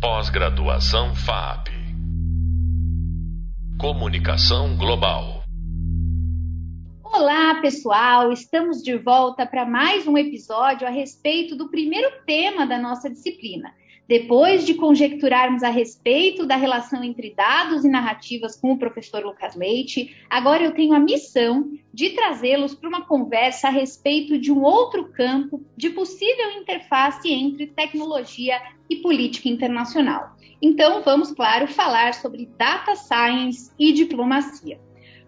Pós-graduação FAP. Comunicação Global. Olá, pessoal! Estamos de volta para mais um episódio a respeito do primeiro tema da nossa disciplina. Depois de conjecturarmos a respeito da relação entre dados e narrativas com o professor Lucas Leite, agora eu tenho a missão de trazê-los para uma conversa a respeito de um outro campo de possível interface entre tecnologia e política internacional. Então, vamos, claro, falar sobre data science e diplomacia.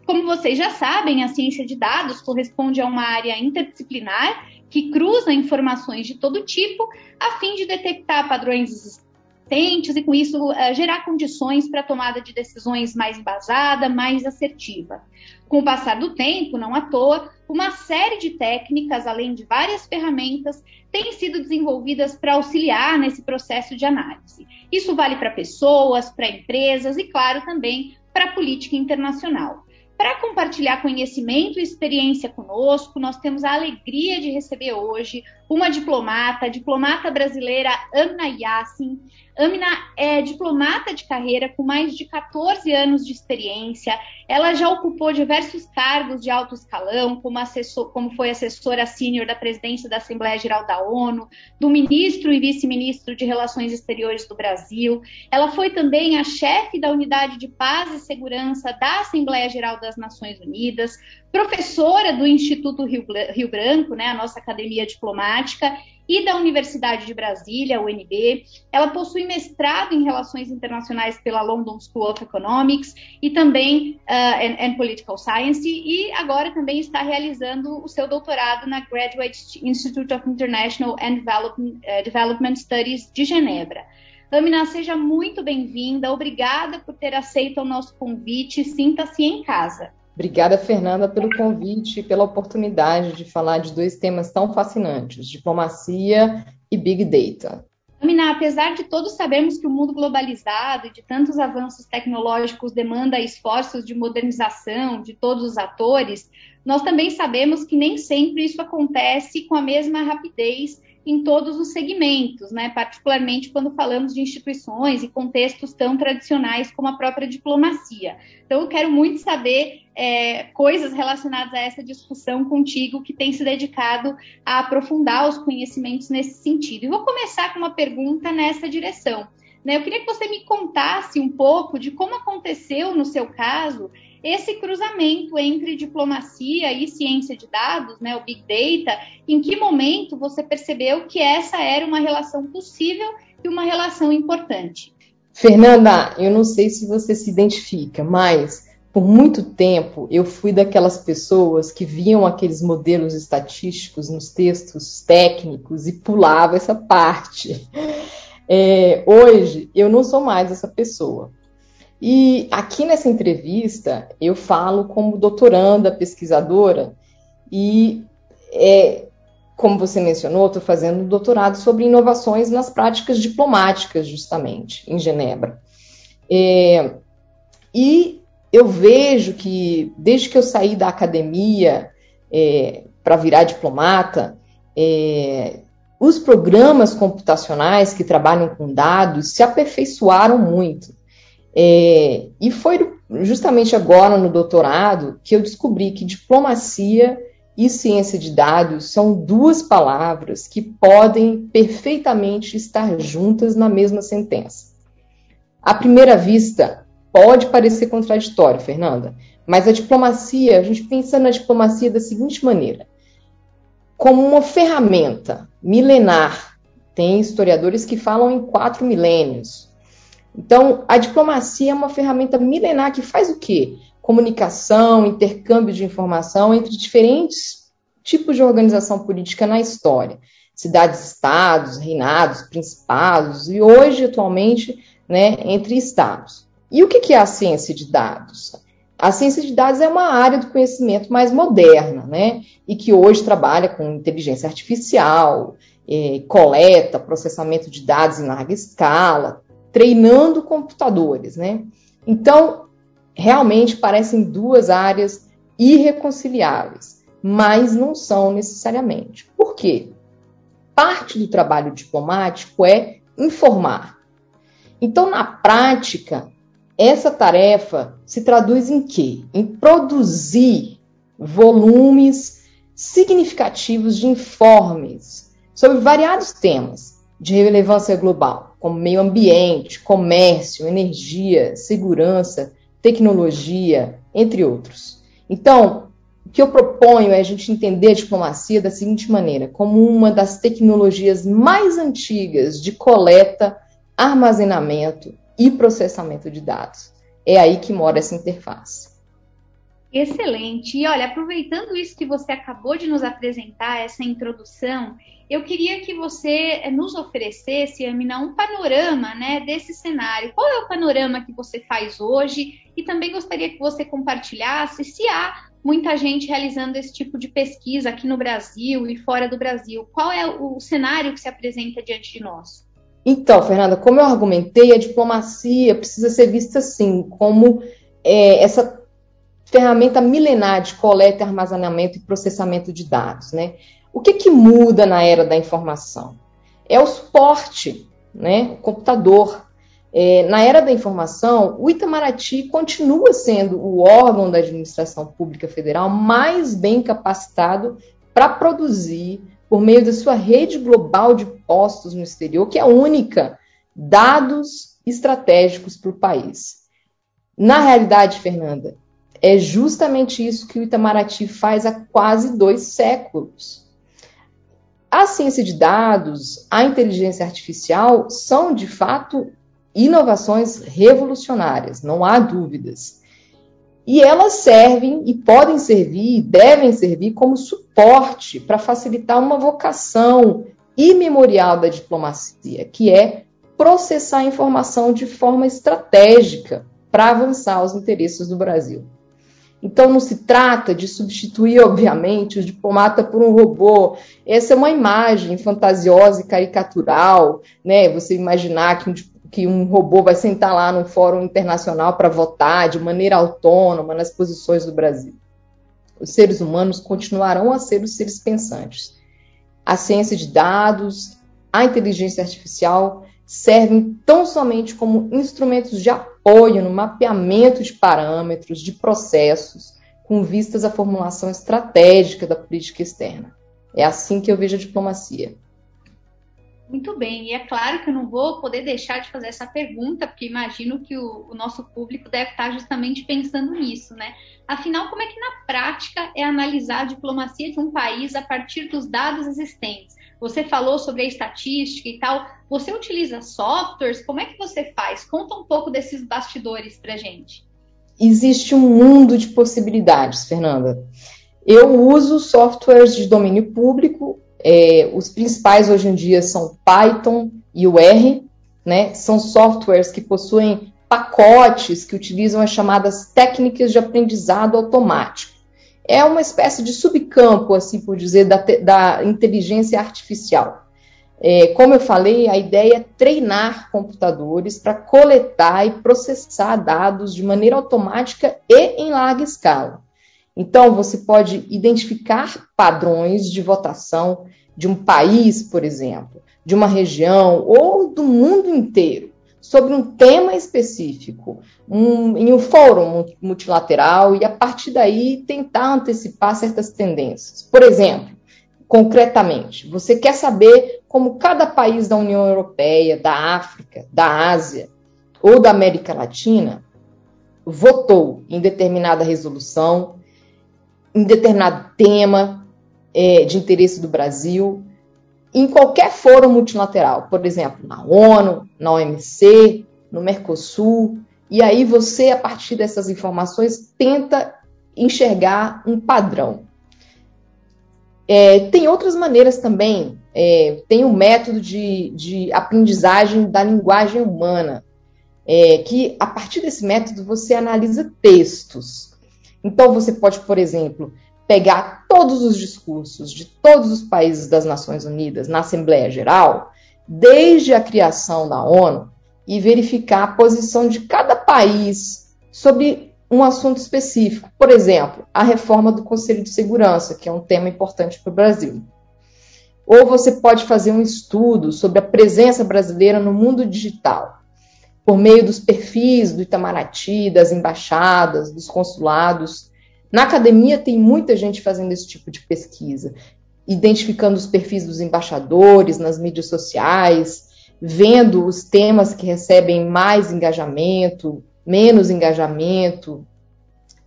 Como vocês já sabem, a ciência de dados corresponde a uma área interdisciplinar que cruza informações de todo tipo, a fim de detectar padrões existentes e, com isso, uh, gerar condições para a tomada de decisões mais embasada, mais assertiva. Com o passar do tempo, não à toa, uma série de técnicas, além de várias ferramentas, têm sido desenvolvidas para auxiliar nesse processo de análise. Isso vale para pessoas, para empresas e, claro, também para a política internacional. Para compartilhar conhecimento e experiência conosco, nós temos a alegria de receber hoje uma diplomata, diplomata brasileira Amna Yassin. Amna é diplomata de carreira com mais de 14 anos de experiência. Ela já ocupou diversos cargos de alto escalão, como, assessor, como foi assessora sênior da presidência da Assembleia Geral da ONU, do ministro e vice-ministro de Relações Exteriores do Brasil. Ela foi também a chefe da Unidade de Paz e Segurança da Assembleia Geral das Nações Unidas, professora do Instituto Rio, Rio Branco, né, a nossa academia diplomática, e da Universidade de Brasília, UNB. Ela possui mestrado em Relações Internacionais pela London School of Economics e também uh, and, and Political Science, e agora também está realizando o seu doutorado na Graduate Institute of International and Development, uh, Development Studies de Genebra. Amina, seja muito bem-vinda. Obrigada por ter aceito o nosso convite. Sinta-se em casa. Obrigada, Fernanda, pelo convite e pela oportunidade de falar de dois temas tão fascinantes: diplomacia e Big Data. Amina, apesar de todos sabermos que o mundo globalizado e de tantos avanços tecnológicos demanda esforços de modernização de todos os atores, nós também sabemos que nem sempre isso acontece com a mesma rapidez em todos os segmentos, né? particularmente quando falamos de instituições e contextos tão tradicionais como a própria diplomacia. Então, eu quero muito saber é, coisas relacionadas a essa discussão contigo, que tem se dedicado a aprofundar os conhecimentos nesse sentido. E vou começar com uma pergunta nessa direção. Né? Eu queria que você me contasse um pouco de como aconteceu, no seu caso, esse cruzamento entre diplomacia e ciência de dados, né, o Big Data, em que momento você percebeu que essa era uma relação possível e uma relação importante? Fernanda, eu não sei se você se identifica, mas por muito tempo eu fui daquelas pessoas que viam aqueles modelos estatísticos nos textos técnicos e pulava essa parte. É, hoje eu não sou mais essa pessoa. E aqui nessa entrevista eu falo como doutoranda, pesquisadora, e é, como você mencionou, estou fazendo um doutorado sobre inovações nas práticas diplomáticas, justamente, em Genebra. É, e eu vejo que, desde que eu saí da academia é, para virar diplomata, é, os programas computacionais que trabalham com dados se aperfeiçoaram muito. É, e foi justamente agora no doutorado que eu descobri que diplomacia e ciência de dados são duas palavras que podem perfeitamente estar juntas na mesma sentença. À primeira vista, pode parecer contraditório, Fernanda, mas a diplomacia, a gente pensa na diplomacia da seguinte maneira: como uma ferramenta milenar. Tem historiadores que falam em quatro milênios. Então, a diplomacia é uma ferramenta milenar que faz o quê? Comunicação, intercâmbio de informação entre diferentes tipos de organização política na história. Cidades-estados, reinados, principados e hoje, atualmente, né, entre estados. E o que é a ciência de dados? A ciência de dados é uma área do conhecimento mais moderna, né? E que hoje trabalha com inteligência artificial, eh, coleta, processamento de dados em larga escala, treinando computadores, né? Então, realmente parecem duas áreas irreconciliáveis, mas não são necessariamente. Por quê? Parte do trabalho diplomático é informar. Então, na prática, essa tarefa se traduz em quê? Em produzir volumes significativos de informes sobre variados temas de relevância global, como meio ambiente, comércio, energia, segurança, tecnologia, entre outros. Então, o que eu proponho é a gente entender a diplomacia da seguinte maneira: como uma das tecnologias mais antigas de coleta, armazenamento e processamento de dados. É aí que mora essa interface. Excelente. E olha, aproveitando isso que você acabou de nos apresentar, essa introdução, eu queria que você eh, nos oferecesse, Amina, um panorama né, desse cenário. Qual é o panorama que você faz hoje? E também gostaria que você compartilhasse se há muita gente realizando esse tipo de pesquisa aqui no Brasil e fora do Brasil. Qual é o cenário que se apresenta diante de nós? Então, Fernanda, como eu argumentei, a diplomacia precisa ser vista assim, como é, essa ferramenta milenar de coleta, armazenamento e processamento de dados, né? O que, que muda na era da informação? É o suporte, né? o computador. É, na era da informação, o Itamaraty continua sendo o órgão da administração pública federal mais bem capacitado para produzir, por meio da sua rede global de postos no exterior, que é única, dados estratégicos para o país. Na realidade, Fernanda, é justamente isso que o Itamaraty faz há quase dois séculos. A ciência de dados, a inteligência artificial são, de fato, inovações revolucionárias, não há dúvidas. E elas servem e podem servir, devem servir como suporte para facilitar uma vocação imemorial da diplomacia, que é processar a informação de forma estratégica para avançar os interesses do Brasil. Então não se trata de substituir, obviamente, o diplomata por um robô. Essa é uma imagem fantasiosa e caricatural, né? Você imaginar que um, que um robô vai sentar lá no fórum internacional para votar de maneira autônoma nas posições do Brasil. Os seres humanos continuarão a ser os seres pensantes. A ciência de dados, a inteligência artificial servem tão somente como instrumentos de apoio no mapeamento de parâmetros, de processos, com vistas à formulação estratégica da política externa. É assim que eu vejo a diplomacia. Muito bem, e é claro que eu não vou poder deixar de fazer essa pergunta, porque imagino que o, o, nosso público deve estar justamente pensando nisso, né? Afinal, como é que na prática é analisar a diplomacia de um país a partir dos dados existentes? Você falou sobre a estatística e tal. Você utiliza softwares? Como é que você faz? Conta um pouco desses bastidores para gente. Existe um mundo de possibilidades, Fernanda. Eu uso softwares de domínio público. É, os principais hoje em dia são Python e o R, né? São softwares que possuem pacotes que utilizam as chamadas técnicas de aprendizado automático é uma espécie de subcampo, assim por dizer, da, da inteligência artificial. É, como eu falei, a ideia é treinar computadores para coletar e processar dados de maneira automática e em larga escala. Então, você pode identificar padrões de votação de um país, por exemplo, de uma região ou do mundo inteiro sobre um tema específico, um, em um fórum multilateral, e a partir daí tentar antecipar certas tendências. Por exemplo, concretamente, você quer saber como cada país da União Europeia, da África, da Ásia ou da América Latina votou em determinada resolução, em determinado tema é, de interesse do Brasil, em qualquer fórum multilateral, por exemplo, na ONU, na OMC, no Mercosul, e aí você, a partir dessas informações, tenta enxergar um padrão. É, tem outras maneiras também. É, tem o um método de, de, aprendizagem da linguagem humana, é, que a partir desse método você analisa textos. Então você pode, por exemplo, pegar todos os discursos de todos os países das Nações Unidas na Assembleia Geral, desde a criação da ONU, e verificar a posição de cada país sobre um assunto específico. Por exemplo, a reforma do Conselho de Segurança, que é um tema importante para o Brasil. Ou você pode fazer um estudo sobre a presença brasileira no mundo digital. por meio dos perfis do Itamaraty, das embaixadas, dos consulados. Na academia tem muita gente fazendo esse tipo de pesquisa, identificando os perfis dos embaixadores nas mídias sociais, vendo os temas que recebem mais engajamento, menos engajamento,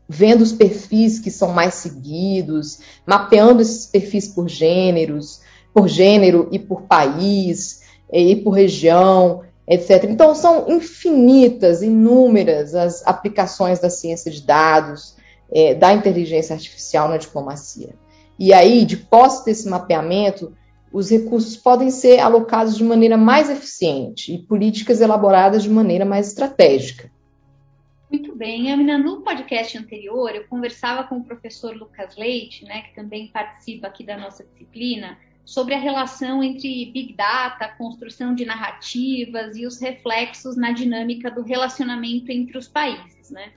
vendo os perfis que são mais seguidos, mapeando esses perfis por gêneros, por gênero e por país e por região, etc. Então são infinitas, inúmeras as aplicações da ciência de dados, é, da inteligência artificial na diplomacia. E aí, de posse desse mapeamento, os recursos podem ser alocados de maneira mais eficiente e políticas elaboradas de maneira mais estratégica. Muito bem, Amina, no podcast anterior eu conversava com o professor Lucas Leite, né, que também participa aqui da nossa disciplina, sobre a relação entre Big Data, construção de narrativas e os reflexos na dinâmica do relacionamento entre os países. Né?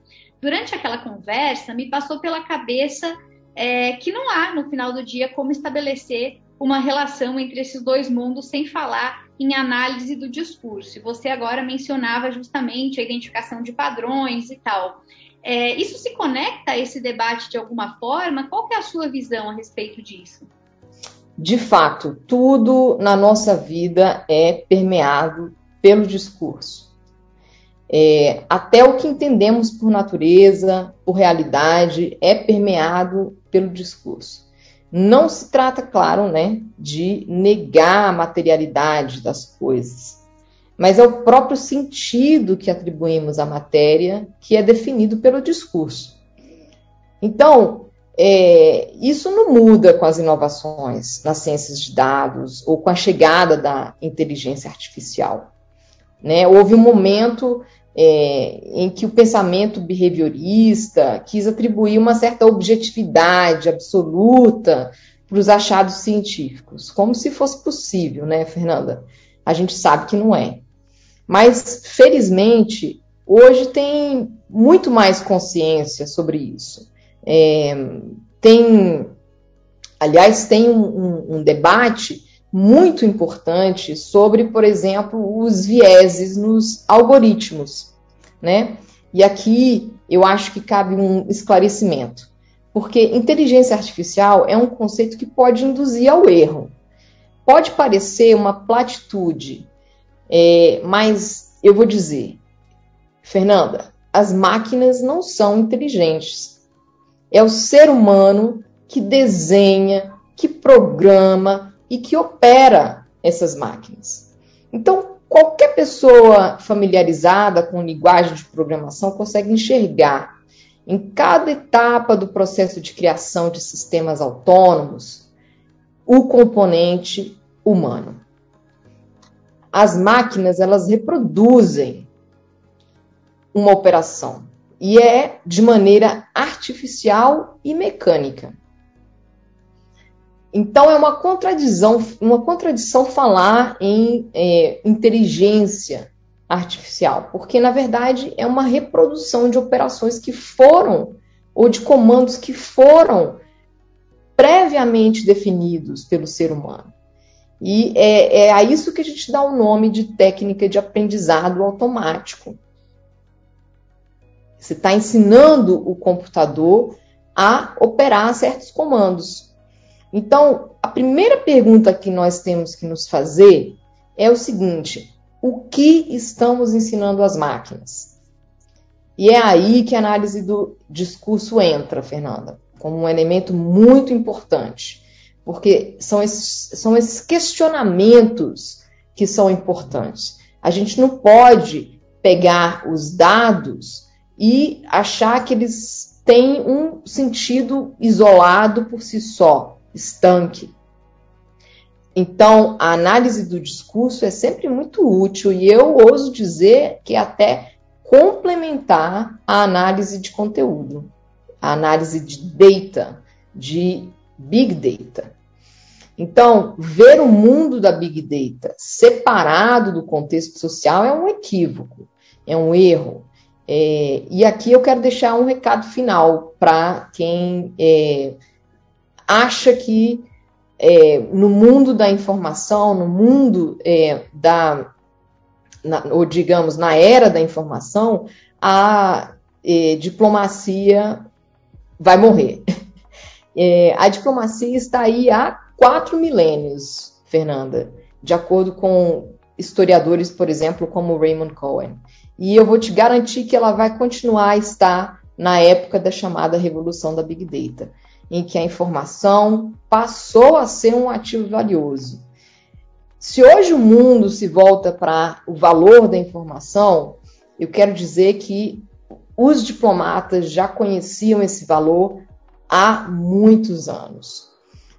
Durante aquela conversa, me passou pela cabeça é, que não há, no final do dia, como estabelecer uma relação entre esses dois mundos sem falar em análise do discurso. E você agora mencionava justamente a identificação de padrões e tal. É, isso se conecta a esse debate de alguma forma? Qual é a sua visão a respeito disso? De fato, tudo na nossa vida é permeado pelo discurso. É, até o que entendemos por natureza, por realidade, é permeado pelo discurso. Não se trata, claro, né, de negar a materialidade das coisas, mas é o próprio sentido que atribuímos à matéria que é definido pelo discurso. Então, é, isso não muda com as inovações nas ciências de dados ou com a chegada da inteligência artificial. Né? Houve um momento é, em que o pensamento behaviorista quis atribuir uma certa objetividade absoluta para os achados científicos, como se fosse possível, né, Fernanda? A gente sabe que não é. Mas, felizmente, hoje tem muito mais consciência sobre isso. É, tem, aliás, tem um, um, um debate muito importante sobre, por exemplo, os vieses nos algoritmos, né? E aqui eu acho que cabe um esclarecimento, porque inteligência artificial é um conceito que pode induzir ao erro. Pode parecer uma platitude, é, mas eu vou dizer, Fernanda, as máquinas não são inteligentes. É o ser humano que desenha, que programa, e que opera essas máquinas. Então, qualquer pessoa familiarizada com linguagem de programação consegue enxergar em cada etapa do processo de criação de sistemas autônomos o componente humano. As máquinas, elas reproduzem uma operação e é de maneira artificial e mecânica. Então é uma contradição, uma contradição falar em é, inteligência artificial, porque na verdade é uma reprodução de operações que foram ou de comandos que foram previamente definidos pelo ser humano. E é, é a isso que a gente dá o nome de técnica de aprendizado automático. Você está ensinando o computador a operar certos comandos. Então, a primeira pergunta que nós temos que nos fazer é o seguinte: o que estamos ensinando às máquinas? E é aí que a análise do discurso entra, Fernanda, como um elemento muito importante, porque são esses, são esses questionamentos que são importantes. A gente não pode pegar os dados e achar que eles têm um sentido isolado por si só estanque. Então, a análise do discurso é sempre muito útil e eu ouso dizer que é até complementar a análise de conteúdo, a análise de data, de big data. Então, ver o mundo da big data separado do contexto social é um equívoco, é um erro. É, e aqui eu quero deixar um recado final para quem é, acha que é, no mundo da informação, no mundo é, da, na, ou digamos, na era da informação, a eh, diplomacia vai morrer. É, a diplomacia está aí há quatro milênios, Fernanda, de acordo com historiadores, por exemplo, como Raymond Cohen. E eu vou te garantir que ela vai continuar a estar na época da chamada revolução da Big Data, em que a informação passou a ser um ativo valioso. Se hoje o mundo se volta para o valor da informação, eu quero dizer que os diplomatas já conheciam esse valor há muitos anos.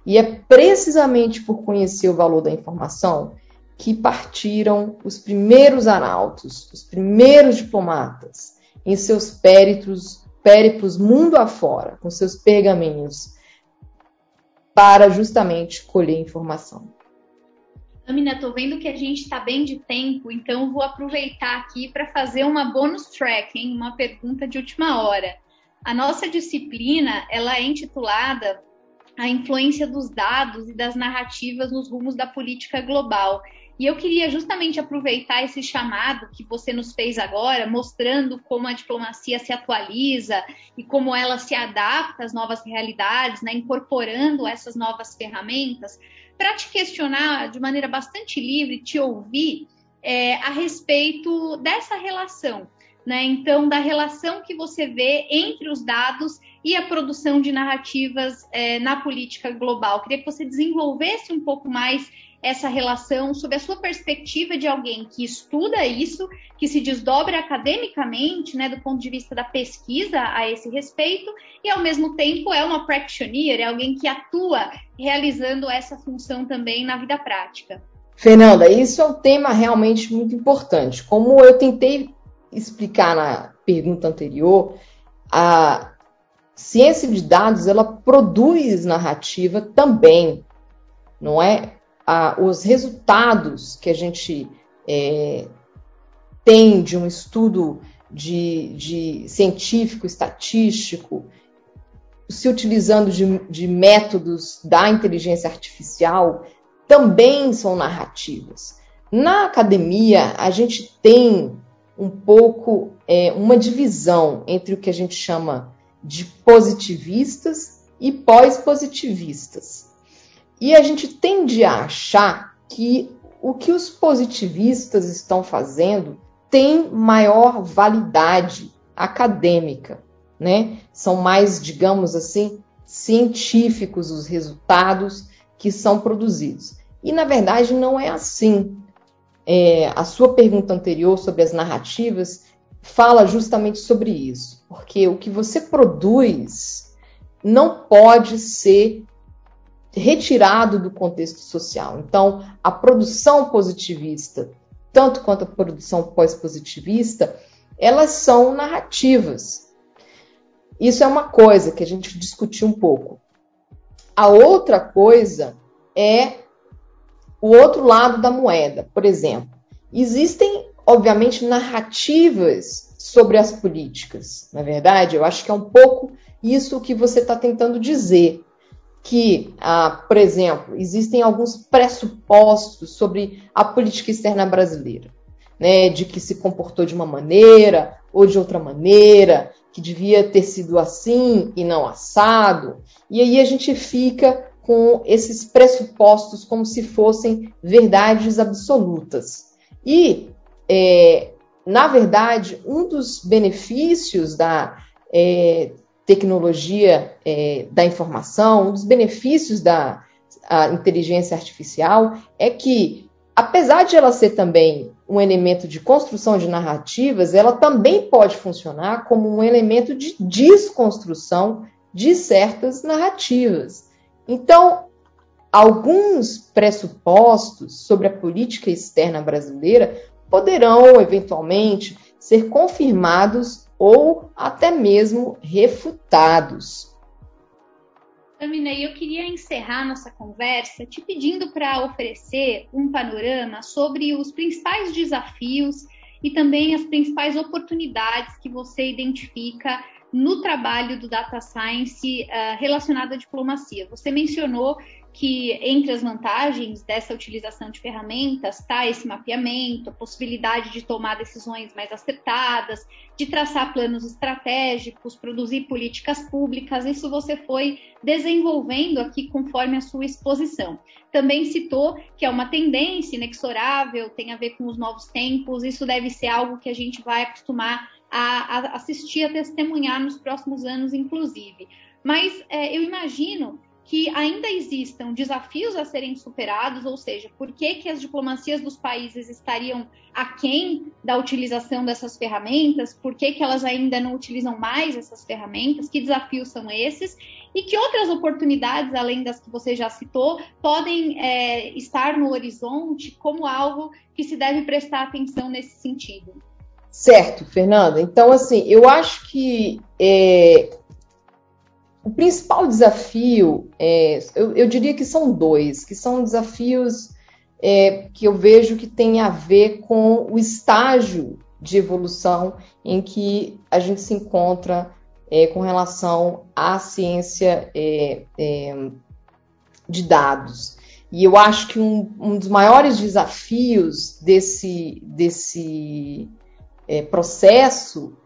E é precisamente por conhecer o valor da informação que partiram os primeiros arautos, os primeiros diplomatas, em seus périplos, périplos mundo afora, com seus pergaminhos, para justamente colher informação. Amina, estou vendo que a gente está bem de tempo, então vou aproveitar aqui para fazer uma bonus track, hein? uma pergunta de última hora. A nossa disciplina ela é intitulada A influência dos dados e das narrativas nos rumos da política global. E eu queria justamente aproveitar esse chamado que você nos fez agora, mostrando como a diplomacia se atualiza e como ela se adapta às novas realidades, né, incorporando essas novas ferramentas, para te questionar de maneira bastante livre, te ouvir é, a respeito dessa relação. Né? Então, da relação que você vê entre os dados e a produção de narrativas é, na política global. Queria que você desenvolvesse um pouco mais essa relação sob a sua perspectiva de alguém que estuda isso, que se desdobra academicamente, né, do ponto de vista da pesquisa a esse respeito, e ao mesmo tempo é uma practitioner, é alguém que atua realizando essa função também na vida prática. Fernanda, isso é um tema realmente muito importante. Como eu tentei explicar na pergunta anterior, a ciência de dados ela produz narrativa também, não é? Os resultados que a gente é, tem de um estudo de, de científico, estatístico, se utilizando de, de métodos da inteligência artificial, também são narrativas. Na academia, a gente tem um pouco é, uma divisão entre o que a gente chama de positivistas e pós-positivistas. E a gente tende a achar que o que os positivistas estão fazendo tem maior validade acadêmica, né? São mais, digamos assim, científicos os resultados que são produzidos. E na verdade não é assim. É, a sua pergunta anterior sobre as narrativas fala justamente sobre isso, porque o que você produz não pode ser retirado do contexto social. Então, a produção positivista, tanto quanto a produção pós-positivista, elas são narrativas. Isso é uma coisa que a gente discutiu um pouco. A outra coisa é o outro lado da moeda. Por exemplo, existem, obviamente, narrativas sobre as políticas. Na verdade, eu acho que é um pouco isso que você está tentando dizer que, ah, por exemplo, existem alguns pressupostos sobre a política externa brasileira, né, de que se comportou de uma maneira ou de outra maneira, que devia ter sido assim e não assado, e aí a gente fica com esses pressupostos como se fossem verdades absolutas. E, é, na verdade, um dos benefícios da é, tecnologia é, da informação, um dos benefícios da inteligência artificial é que, apesar de ela ser também um elemento de construção de narrativas, ela também pode funcionar como um elemento de desconstrução de certas narrativas. Então, alguns pressupostos sobre a política externa brasileira poderão, eventualmente, ser confirmados ou até mesmo refutados. Aminei, eu queria encerrar nossa conversa te pedindo para oferecer um panorama sobre os principais desafios e também as principais oportunidades que você identifica no trabalho do Data Science uh, relacionado à diplomacia. Você mencionou que entre as vantagens dessa utilização de ferramentas está esse mapeamento, a possibilidade de tomar decisões mais acertadas, de traçar planos estratégicos, produzir políticas públicas. Isso você foi desenvolvendo aqui conforme a sua exposição. Também citou que é uma tendência inexorável, tem a ver com os novos tempos, isso deve ser algo que a gente vai acostumar a, a assistir, a testemunhar nos próximos anos, inclusive. Mas é, eu imagino que ainda existam desafios a serem superados, ou seja, por que, que as diplomacias dos países estariam aquém da utilização dessas ferramentas, por que, que elas ainda não utilizam mais essas ferramentas, que desafios são esses, e que outras oportunidades, além das que você já citou, podem é, estar no horizonte como algo que se deve prestar atenção nesse sentido. Certo, Fernanda. Então, assim, eu acho que é, o principal desafio, é, eu, eu, diria que são dois, que são desafios é, que eu vejo que tem a ver com o estágio de evolução em que a gente se encontra é, com relação à ciência é, é, de dados. E eu acho que um, um dos maiores desafios desse, desse é, processo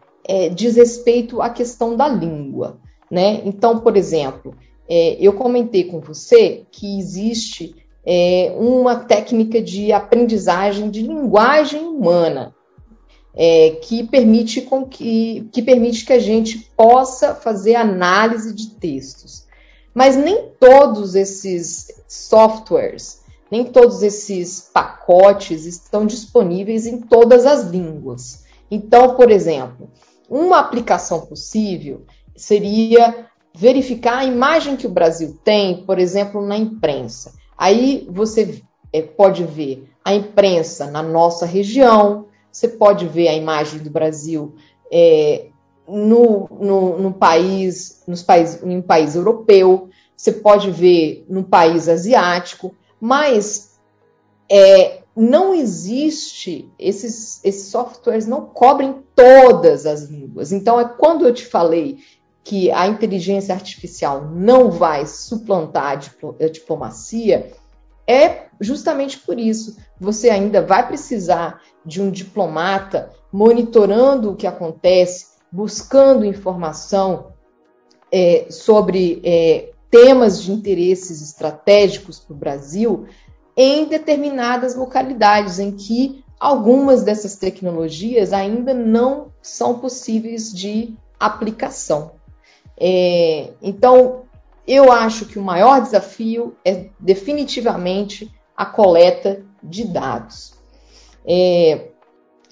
diz respeito à questão da língua. Né? Então, por exemplo, é, eu comentei com você que existe é, uma técnica de aprendizagem de linguagem humana é, que, permite com que, que permite que a gente possa fazer análise de textos. Mas nem todos esses softwares, nem todos esses pacotes estão disponíveis em todas as línguas. Então, por exemplo, uma aplicação possível seria verificar a imagem que o Brasil tem, por exemplo, na imprensa. Aí você é, pode ver a imprensa na nossa região, você pode ver a imagem do Brasil é, no, no, no, país, nos país, em país europeu, você pode ver no país asiático, mas é, não existe, esses, esses softwares não cobrem todas as línguas. Então, é quando eu te falei que a inteligência artificial não vai suplantar a diplomacia, é justamente por isso. Você ainda vai precisar de um diplomata monitorando o que acontece, buscando informação é, sobre é, temas de interesses estratégicos para o Brasil em determinadas localidades em que algumas dessas tecnologias ainda não são possíveis de aplicação. É, então, eu acho que o maior desafio é definitivamente a coleta de dados é,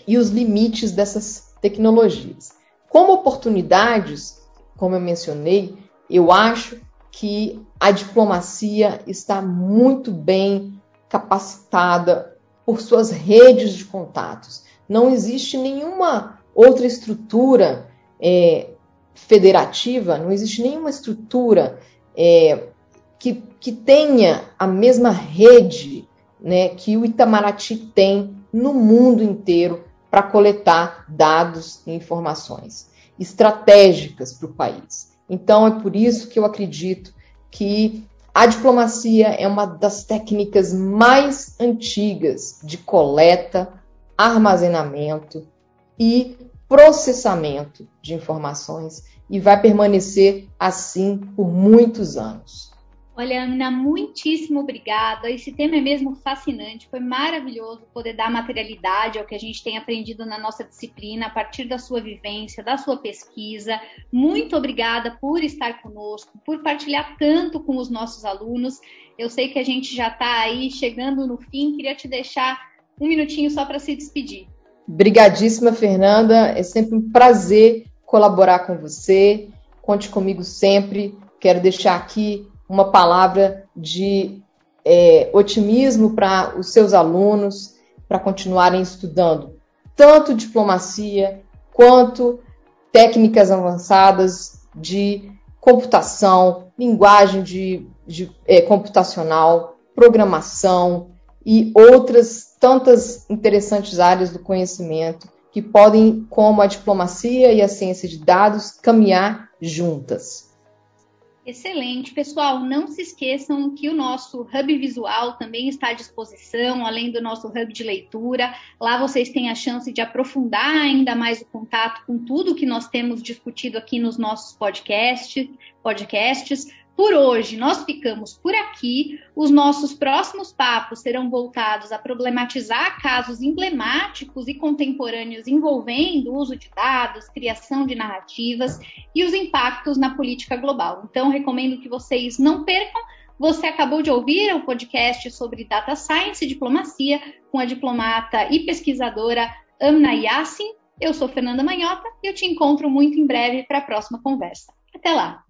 e os limites dessas tecnologias. Como oportunidades, como eu mencionei, eu acho que a diplomacia está muito bem capacitada por suas redes de contatos. Não existe nenhuma outra estrutura é, federativa, não existe nenhuma estrutura é, que, que tenha a mesma rede né, que o Itamaraty tem no mundo inteiro para coletar dados e informações estratégicas para o país. Então, é por isso que eu acredito que a diplomacia é uma das técnicas mais antigas de coleta, armazenamento e processamento de informações e vai permanecer assim por muitos anos. Olha, Ana, muitíssimo obrigada. Esse tema é mesmo fascinante. Foi maravilhoso poder dar materialidade ao que a gente tem aprendido na nossa disciplina a partir da sua vivência, da sua pesquisa. Muito obrigada por estar conosco, por partilhar tanto com os nossos alunos. Eu sei que a gente já está aí chegando no fim. Queria te deixar um minutinho só para se despedir. Brigadíssima, Fernanda. É sempre um prazer colaborar com você. Conte comigo sempre. Quero deixar aqui uma palavra de é, otimismo para os seus alunos, para continuarem estudando tanto diplomacia quanto técnicas avançadas de computação, linguagem de, de é, computacional, programação e outras tantas interessantes áreas do conhecimento que podem, como a diplomacia e a ciência de dados, caminhar juntas. Excelente. Pessoal, não se esqueçam que o nosso hub visual também está à disposição, além do nosso hub de leitura. Lá vocês têm a chance de aprofundar ainda mais o contato com tudo que nós temos discutido aqui nos nossos podcasts. podcasts. Por hoje, nós ficamos por aqui. Os nossos próximos papos serão voltados a problematizar casos emblemáticos e contemporâneos envolvendo o uso de dados, criação de narrativas e os impactos na política global. Então, recomendo que vocês não percam. Você acabou de ouvir o podcast sobre Data Science e Diplomacia com a diplomata e pesquisadora Amna Yassin. Eu sou Fernanda Manhota e eu te encontro muito em breve para a próxima conversa. Até lá!